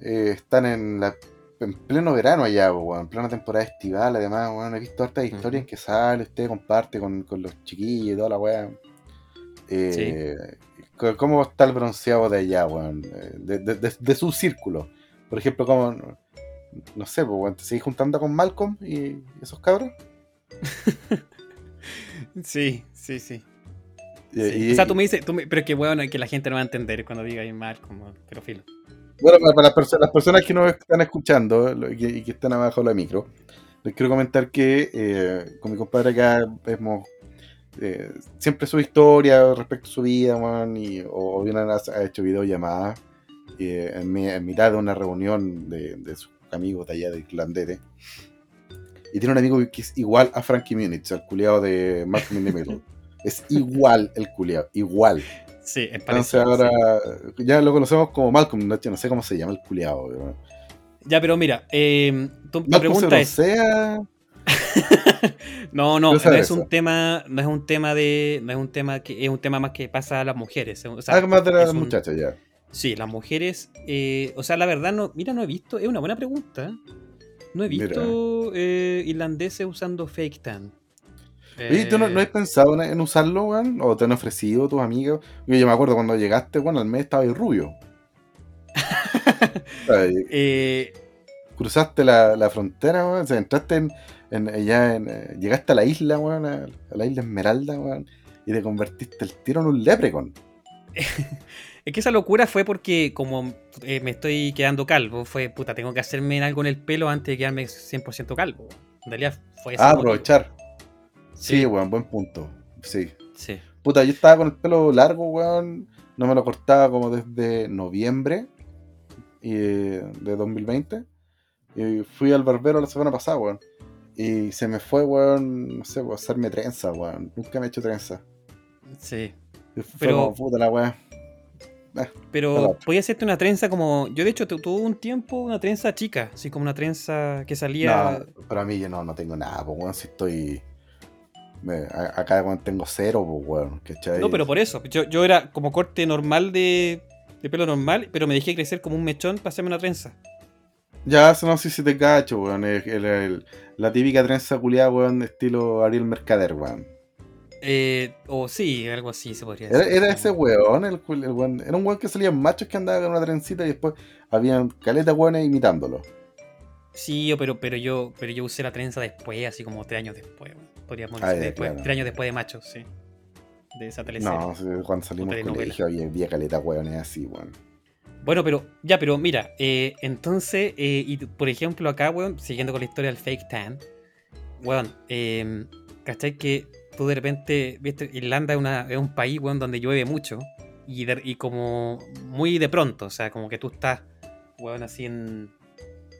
eh, están en la en pleno verano allá, weón, en plena temporada estival, además, weón, he visto hartas historias en que sale, usted comparte con, con los chiquillos y toda la weá. Eh, co- ¿Cómo está el bronceado de allá, weón? Eh, De, de- de- de su círculo. Por ejemplo, como, no sé, pues, ¿te seguís juntando con Malcolm y esos cabros? Sí, sí, sí. Sí. y- o sea, tú me dices, tú me- pero que bueno, que la gente no va a entender cuando diga ahí mal, como, pero filo. Bueno, para, las, perso- las personas que nos están escuchando y que, y que están abajo de la micro, les quiero comentar que eh, con mi compadre acá hemos eh, siempre su historia respecto a su vida, man, y, o, bien ha, ha hecho videollamadas eh, en, mi- en mitad de una reunión de, de sus amigos de allá de Irlandete. Y tiene un amigo que es igual a Frankie Muniz, el culiado de the Middle. Es igual el culiado, igual. Sí, es Entonces parecido, ahora sí. ya lo conocemos como Malcolm, no, no sé cómo se llama el culiado. Ya, pero mira, eh, tu, tu Malcolm se pregunta es. broncea. No, no, no es un tema, no es un tema de, no es un tema que es un tema más que pasa a las mujeres. O sea, más de las un- muchachas ya. Sí, las mujeres, eh, o sea, la verdad no, mira, no he visto, es una buena pregunta. No he visto eh, irlandeses usando fake tan. Oye, ¿tú no, no has Eh, pensado en, usarlo, weón? ¿O te han ofrecido tus amigos? Yo, yo me acuerdo cuando llegaste, bueno, al mes estaba ahí rubio. Eh, cruzaste la, la frontera, weón. O sea, entraste en, en- eh, llegaste a la isla, weón, a, a la isla Esmeralda, weón. Y te convertiste el tiro en un leprecon. es que esa locura fue porque como eh, me estoy quedando calvo, fue, puta, tengo que hacerme algo en el pelo antes de quedarme 100% calvo. En realidad fue ese Ah, aprovechar. Sí, Sí, weón, buen punto. Sí. sí. Puta, yo estaba con el pelo largo, weón. No me lo cortaba como desde noviembre y, de 2020. Y fui al barbero la semana pasada, weón. Y se me fue, weón, no sé, weón, hacerme trenza, weón. Nunca me he hecho trenza. Sí. Y fue Pero- como, puta la weá. Pero Claro. podía hacerte una trenza como. Yo, de hecho, tu- tuve un tiempo una trenza chica, así como una trenza que salía. No, pero a mí yo no, no tengo nada, pues, weón. Si estoy. me- acá, tengo cero, pues, weón. ¿cachai? No, pero por eso. Yo, yo era como corte normal de, de pelo normal, pero me dejé crecer como un mechón para hacerme una trenza. Ya, eso no sé si te cacho, weón. El- el- la típica trenza culiada, weón, de estilo Ariel Mercader, weón. Eh, o sí, algo así se podría decir. era ese weón, el, weón- era un weón que salía en machos que andaba con una trencita y después habían caleta weones imitándolo. Sí, pero, pero yo pero yo usé la trenza después, así como tres años después. Podríamos Ah, decir ya, después, claro. tres años después de Machos, sí. De esa teleserie. No, cuando salimos del colegio había, había caleta weones así, weón. Bueno, pero ya, pero mira, eh, entonces, eh, y por ejemplo acá, weón, siguiendo con la historia del fake tan, weón, eh, ¿cachai? Que tú de repente, viste, Irlanda es, una- es un país, weón, donde llueve mucho y, de- y como muy de pronto, o sea, como que tú estás, weón, así en,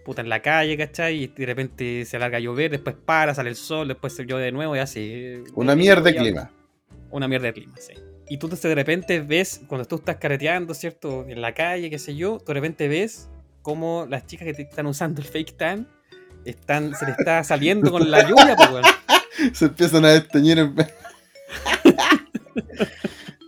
puta, en la calle, ¿cachai? Y de repente se alarga a llover, después para, sale el sol, después se llueve de nuevo y así. eh, Una mierda de clima. una mierda de clima, sí. Y tú de repente ves, cuando tú estás carreteando, ¿cierto? En la calle, qué sé yo, tú de repente ves cómo las chicas que te están usando el fake tan están, se le está saliendo con la lluvia, pues, weón. Se empiezan a desteñir en.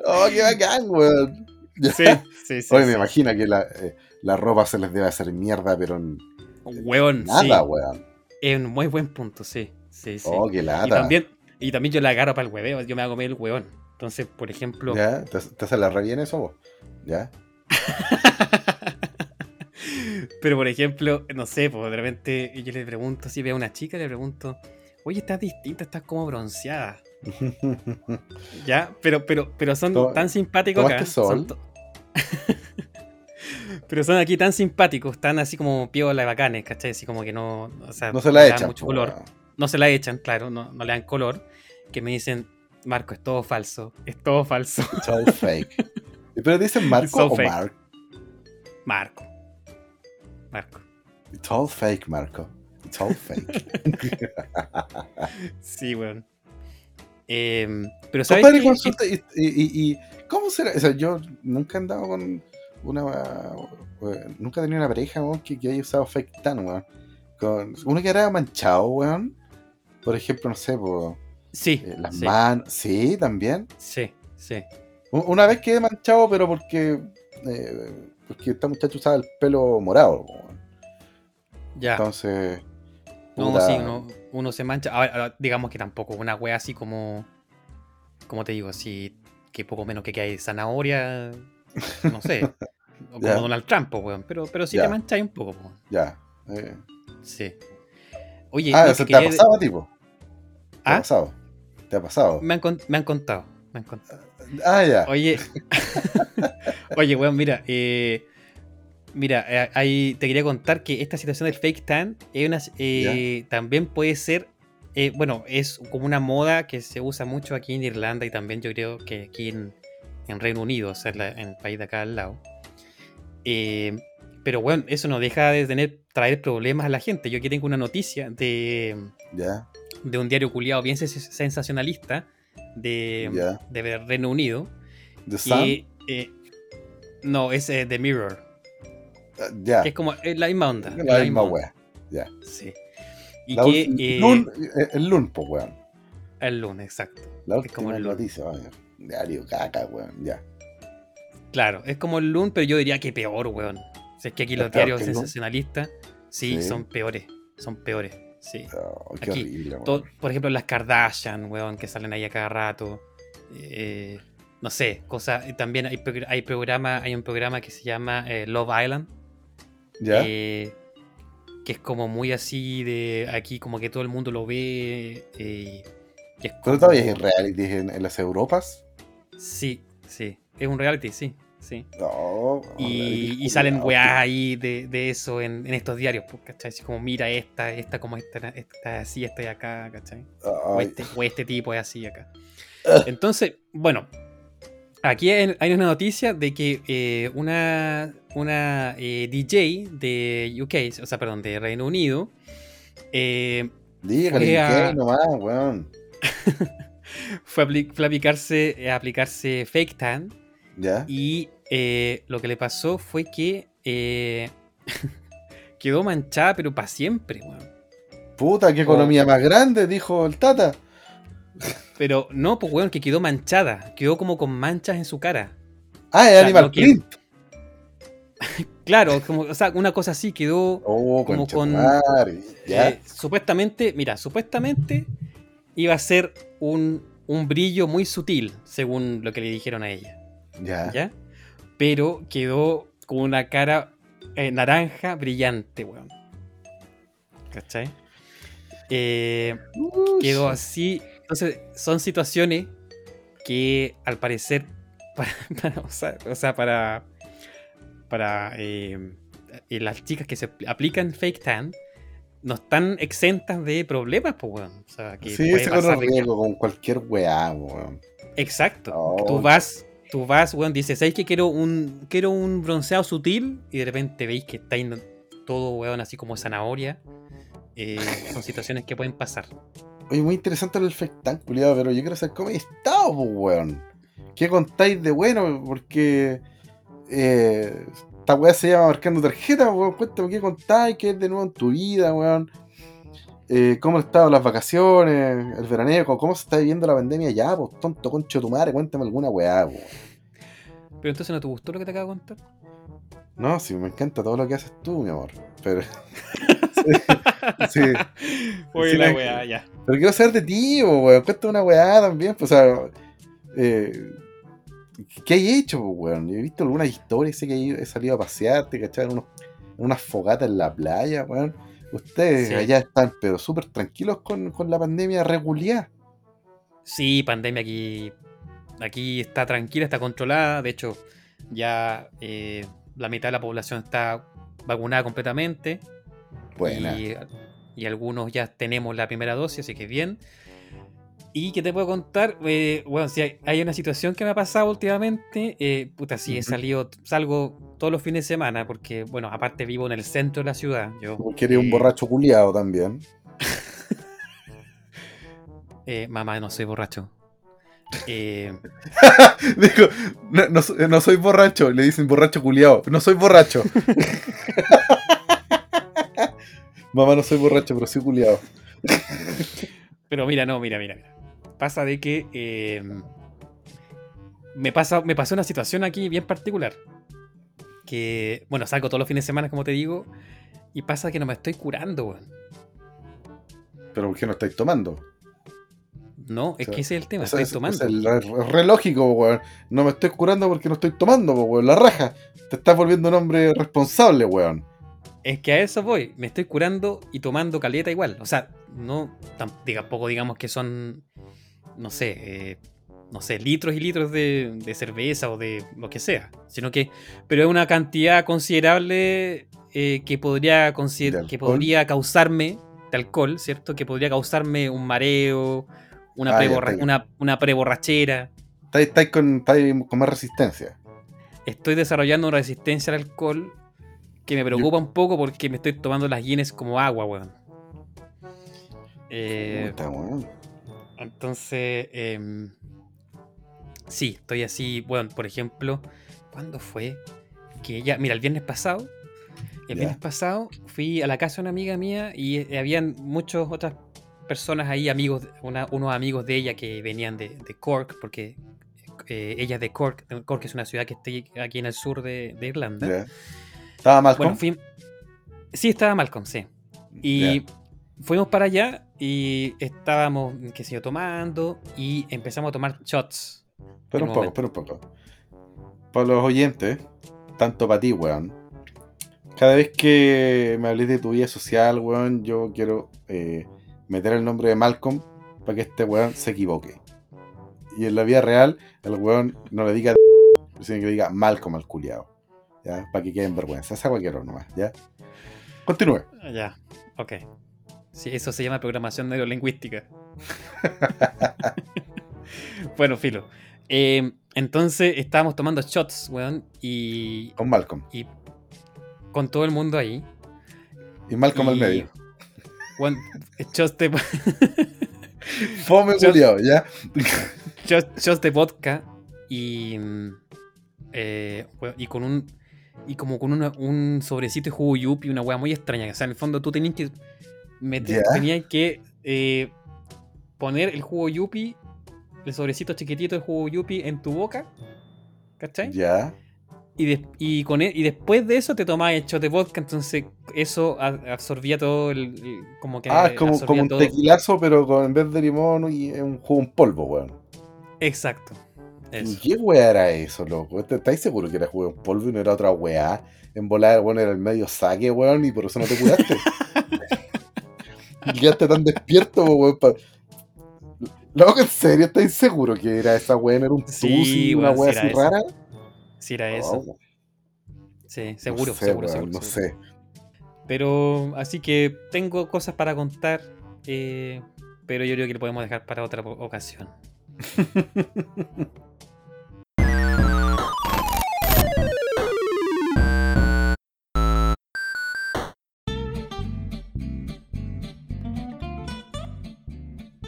oh, qué bacán, weón. Sí, sí, sí. Oye, me imagino que la, eh, la ropa se les debe hacer mierda, pero en Weón, nada, sí. weón. Es un muy buen punto, sí. Sí, sí. Oh, qué lata. y, también, y también yo la agarro para el hueveo, yo me hago medio el huevón. Entonces, por ejemplo, ¿Ya? ¿Te, te hace la re bien eso, vos? ¿Ya? Pero por ejemplo, no sé, pues de repente yo le pregunto, si veo a una chica, le pregunto, oye, estás distinta, estás como bronceada. Ya, pero, pero, pero son tan simpáticos acá. son pero son aquí tan simpáticos, tan así como piola y bacanes, ¿cachai? Así como que no, o sea, no se la dan echan. mucho color. No se la echan, claro, no, no le dan color. Que me dicen, Marco, es todo falso, es todo falso. It's all fake. ¿Pero dicen Marco o. Mark? Marco. Marco. It's all fake, Marco. It's all fake. Sí, weón. Em, pero ¿sabes Compadre, consulta, y, y- y- y ¿cómo será? O sea, yo nunca he andado con una. eh, nunca he tenido una pareja, weón, que, que haya usado fake tan, weón. Con, uno que era manchado, weón. Por ejemplo, no sé, por, Sí, eh, las sí, manos. Sí, también. sí, sí. Una vez quedé manchado, pero porque. eh, porque esta muchacha usaba el pelo morado, weón. Ya. Entonces. No, sí, uno, uno se mancha. Ahora, digamos que tampoco una wea así como. Como te digo, así. Que poco menos que que hay zanahoria. No sé. o como. Donald Trump, weón. Pero, pero sí te mancháis un poco, po. Ya. eh. Sí. Oye, Ah, eso te ha pasado, tipo. ¿Te ¿Ah? ha pasado? ¿Te ha pasado? Me han, con- me han contado. Me han contado. Ah, ya. Oye, oye, weón, mira, eh, mira, eh, ahí te quería contar que esta situación del fake tan es una, eh, también puede ser, eh, bueno, es como una moda que se usa mucho aquí en Irlanda y también yo creo que aquí en, en Reino Unido, o sea, en, el país de acá al lado. Eh, pero bueno, eso no deja de tener, traer problemas a la gente. Yo aquí tengo una noticia de, de un diario culiado bien sens- sensacionalista de, de Reino Unido. The Sun. Y, eh, no, es eh, The Mirror. Ya. Que es como es la misma onda. La misma wea. Ya. Sí. Y La que. eh, Lun- eh, el Lun, pues, weón. el lunes, exacto. La es como el noticia. Diario caca, weón. Ya. Claro, es como el Loon, pero yo diría que peor, weón. Es que aquí ¿Es los diarios sensacionalistas, sí, Sí. son peores. Son peores, sí. Oh, qué Aquí, horrible, weón. Todo- por ejemplo, las Kardashian, weón, que salen ahí a cada rato. Eh, no sé, cosas. También hay, hay, programa, hay un programa que se llama eh, Love Island. Ya. eh, que es como muy así de aquí, como que todo el mundo lo ve. eh, es como- todavía hay reality en, en las Europas. Sí, sí. Es un reality, sí, sí. No. Y, salen tío. ahí de, de eso en, en estos diarios, pues, ¿cachai? Así como, mira esta, esta como esta, esta así, esta de acá, ¿cachai? O este, o este tipo es así acá. Entonces, bueno, aquí hay, una noticia de que eh, una, una eh, DJ de UK, o sea, perdón, de Reino Unido, eh, Dígale, fue a- ¿qué nomás, weón? fue, a apli- fue a aplicarse, a aplicarse fake tan Ya. y lo que le pasó fue que quedó manchada, pero para siempre, weón. Puta, qué economía más grande, dijo el Tata. Pero no, pues, weón, que quedó manchada. Quedó como con manchas en su cara. Ah, es sea, Animal no Print. Claro, como, o sea, una cosa así quedó. Oh, como con- eh, supuestamente, mira, supuestamente iba a ser un, un brillo muy sutil, según lo que le dijeron a ella. Ya. ¿Ya? Pero quedó con una cara eh, naranja brillante, weón. ¿Cachai? Eh, quedó así. Entonces, son situaciones que al parecer, para, para- o sea, o sea, para, para eh, las chicas que se apl- aplican fake tan, no están exentas de problemas, pues, weón. O sea, que Sí, se corre riesgo con cualquier weá, weón. Exacto. Oh. Tú vas, tú vas, weón, dices, ¿sabes que quiero un, quiero un bronceado sutil? Y de repente veis que está todo, weón, así como zanahoria. Eh, son situaciones que pueden pasar. Oye, muy interesante el efectán, culiado, pero yo quiero saber cómo he estado, pues, weón. ¿Qué contáis de bueno? Porque eh, esta weá se llama marcando tarjeta, weón. Cuéntame qué contáis, qué es de nuevo en tu vida, weón. Eh, ¿Cómo han estado las vacaciones, el veraneo? ¿Cómo se está viviendo la pandemia ya, pues, tonto concho de tu madre? Cuéntame alguna weá, weón. Pero entonces no te gustó lo que te acabo de contar. No, sí, me encanta todo lo que haces tú, mi amor. Pero. sí. Oye, Sí, la weá, ya. Pero quiero saber de ti, weón. Cuéntame una weá también, pues, o sea. eh, ¿Qué hay hecho, weón? He visto algunas historias, sé que he salido a pasear, te cachai, en, unos- en unas fogatas en la playa, weón. Ustedes Sí. allá están, pero súper tranquilos con, con la pandemia regular. Sí, pandemia aquí. Aquí está tranquila, está controlada. De hecho, ya eh, la mitad de la población está vacunada completamente. Buena. Y, y algunos ya tenemos la primera dosis, así que bien. Y que te puedo contar, Eh, bueno, si hay, hay una situación que me ha pasado últimamente, eh, puta, sí, he salido, salgo todos los fines de semana, porque, bueno, aparte vivo en el centro de la ciudad. Yo, Porque eres un eh, borracho culiado también. eh, mamá, no soy borracho. Eh, Digo, no, no no soy borracho, le dicen borracho culiado. No soy borracho. Mamá, no soy borracho, pero soy culiado. Pero mira, no, mira, mira, mira. Pasa de que eh, me, pasa, me pasó una situación aquí bien particular. Que, bueno, salgo todos los fines de semana, como te digo, y pasa que no me estoy curando, weón. Pero ¿por qué no estáis tomando? No, es O sea, que ese es el tema, O sea, estoy es- tomando. Es, re lógico, weón. No me estoy curando porque no estoy tomando, weón. La raja. Te estás volviendo un hombre responsable, weón. Es que a eso voy, me estoy curando y tomando caleta igual. O sea, no tam- tampoco digamos que son, no sé, eh, no sé, litros y litros de, de cerveza o de lo que sea. Sino que, pero es una cantidad considerable eh, que, podría consider- ¿De que podría causarme, de alcohol, ¿cierto? Que podría causarme un mareo, una, Ah, preborra- una, una preborrachera. Estáis, con, con más resistencia. Estoy desarrollando una resistencia al alcohol que me preocupa un poco porque me estoy tomando las Guinness como agua, weón. Eh, Puta, weón. entonces, em, sí, estoy así, bueno, por ejemplo, ¿cuándo fue? Que ya, mira, el viernes pasado, el viernes pasado fui a la casa de una amiga mía y eh, habían muchas otras personas ahí, amigos, una- unos amigos de ella que venían de, de Cork, porque eh, ella es de Cork, Cork es una ciudad que está aquí en el sur de, de Irlanda. Estaba mal Bueno, fui... Sí, estaba Malcolm, sí. Y fuimos para allá y estábamos, qué sé yo, tomando y empezamos a tomar shots. Espera en un poco, espera un poco. Para los oyentes, tanto para ti, weón. Cada vez que me hables de tu vida social, weón, yo quiero eh, meter el nombre de Malcolm para que este weón se equivoque. Y en la vida real, el weón no le diga sino que le diga Malcolm al culiao. ¿Ya? Para que quede en vergüenza. Esa cualquiera nomás, ¿ya? Continúe. Ah, Ya, ok. Sí, eso se llama programación neurolingüística. bueno, filo. Eh, entonces estábamos tomando shots, weón, y, Con Malcolm. y con todo el mundo ahí. Y Malcolm al medio. weón, shots de, Fome culiao, ¿ya? shots, shots de vodka y, eh, weón, y con un y como con una- un sobrecito de jugo yupi, una weá muy extraña. O sea, en el fondo tú tenías que meter, tenías que eh, poner el jugo yupi, el sobrecito chiquitito de jugo yupi en tu boca, ¿cachai? Ya. Y, y, con e- y después de eso te tomabas el shot de vodka, entonces eso absorbía todo el, el- como que Ah, es como, como un todo. tequilazo, pero con, en vez de limón y un jugo en polvo, weón. Exacto. ¿Y Eso. qué weá era eso, loco? ¿Te- ¿Estáis seguro que era juego en polvo y no era otra weá? En volar, weón, era el medio saque, weón, y por eso no te curaste. y quedaste tan despierto, weón. Pa... Loco, ¿en serio estáis seguro que era esa weá? ¿Era un Sí, tusi, una weá sí así eso. rara? Si era eso. Oh, Sí, seguro, no sé, seguro, weón, seguro, No seguro. sé. Pero así que tengo cosas para contar, eh, pero yo creo que lo podemos dejar para otra ocasión.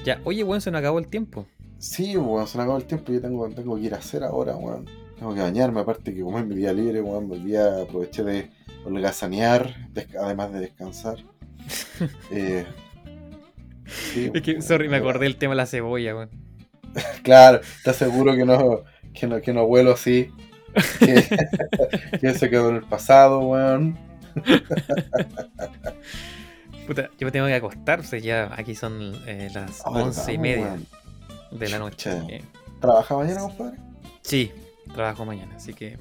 Ya, oye, bueno, se nos acabó el tiempo. Sí, weón, se me acabó el tiempo. Yo tengo, tengo que ir a hacer ahora, weón. Tengo que bañarme, aparte que como es mi día libre, weón, el día aproveché de holgazanear, además de descansar. Eh, sí, Es que, weón, sorry, me acordé del tema de la cebolla, weón. Claro, ¿estás seguro que no, que no, que no huelo así? Que, que se quedó en el pasado, weón. Puta, yo me tengo que acostar, sea, ya aquí son eh, las once y ¿verdad, media de la noche. Eh, ¿Trabaja mañana, compadre? sí, trabajo mañana, así que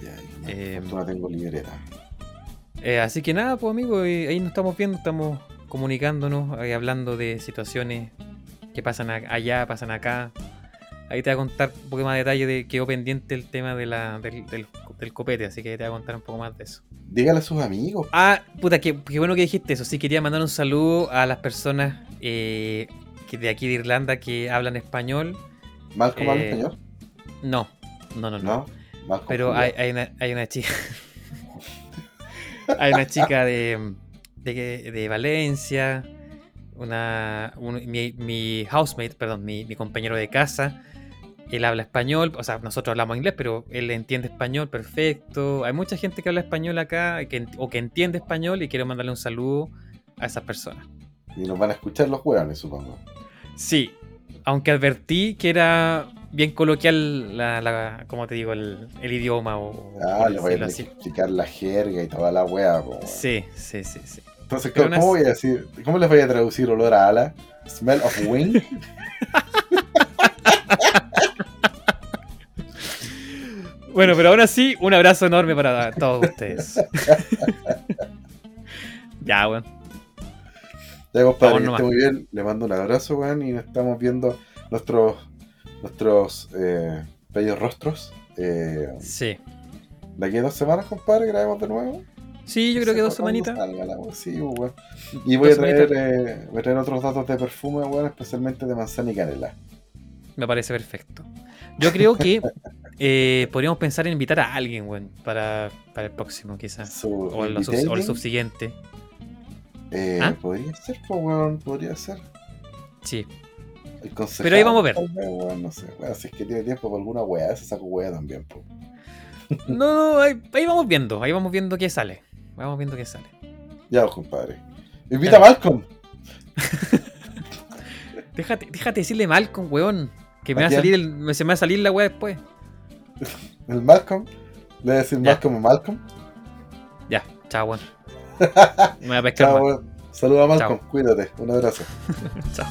Ya, yo Eh, no tengo libreta. Eh, así que nada, pues amigos, eh, ahí nos estamos viendo, estamos comunicándonos, ahí hablando de situaciones que pasan allá, pasan acá. Ahí te voy a contar un poco más de detalle de quedó pendiente el tema de la, del, del- del copete, así que te voy a contar un poco más de eso. Dígale a sus amigos. Ah, puta, qué, qué bueno que dijiste eso. Sí, quería mandar un saludo a las personas eh, que de aquí de Irlanda que hablan español. ¿Malcolm habla eh, español? No, no, no, no. No. Pero hay, hay, una, hay una chica. hay una chica de, de, de Valencia. Una, un- mi, mi housemate, perdón, mi, mi compañero de casa. Él habla español, o sea, nosotros hablamos inglés, pero él entiende español perfecto. Hay mucha gente que habla español acá que, o que entiende español y quiero mandarle un saludo a esas personas. Y nos van a escuchar los hueones, supongo. Sí, aunque advertí que era bien coloquial, la, la- como te digo, el, el idioma o Ah, les voy a explicar la jerga y toda la weón. Sí, sí, sí, sí. Entonces, ¿cómo, no cómo voy a decir? ¿Cómo les voy a traducir olor a ala? Smell of wing. Bueno, pero ahora sí, un abrazo enorme para todos ustedes. ya, bueno. Ya, compadre, que esté muy bien. Le mando un abrazo, weón, y nos estamos viendo nuestros nuestros eh, bellos rostros. Eh, Sí. de aquí a dos semanas, compadre, grabemos de nuevo. Sí, yo creo que dos semanitas. sí, weón. Y voy a, traer, eh, voy a traer otros datos de perfume, weón, especialmente de manzana y canela. Me parece perfecto. Yo creo que eh, podríamos pensar en invitar a alguien, weón, para, para el próximo, quizás. O el, o el subsiguiente. eh, ¿Ah? Podría ser, pues, weón, podría ser. Sí. El Pero ahí vamos a ver. weón, no sé, weón, si es que tiene tiempo para alguna weá, se saca weá también, pues. No, no, ahí, ahí vamos viendo. Ahí vamos viendo qué sale. Vamos viendo qué sale. Ya, pues, compadre. Invita a Ya. Malcolm. Déjate, déjate decirle Malcolm, weón. Que me va a ¿A salir el- se me va a salir la weá después. El Malcolm. Le voy a decir. Malcolm a Malcolm. Ya, chao, weón. Me voy a pescar Chao, más. Saluda a Malcolm. Cuídate. Un abrazo. Chao.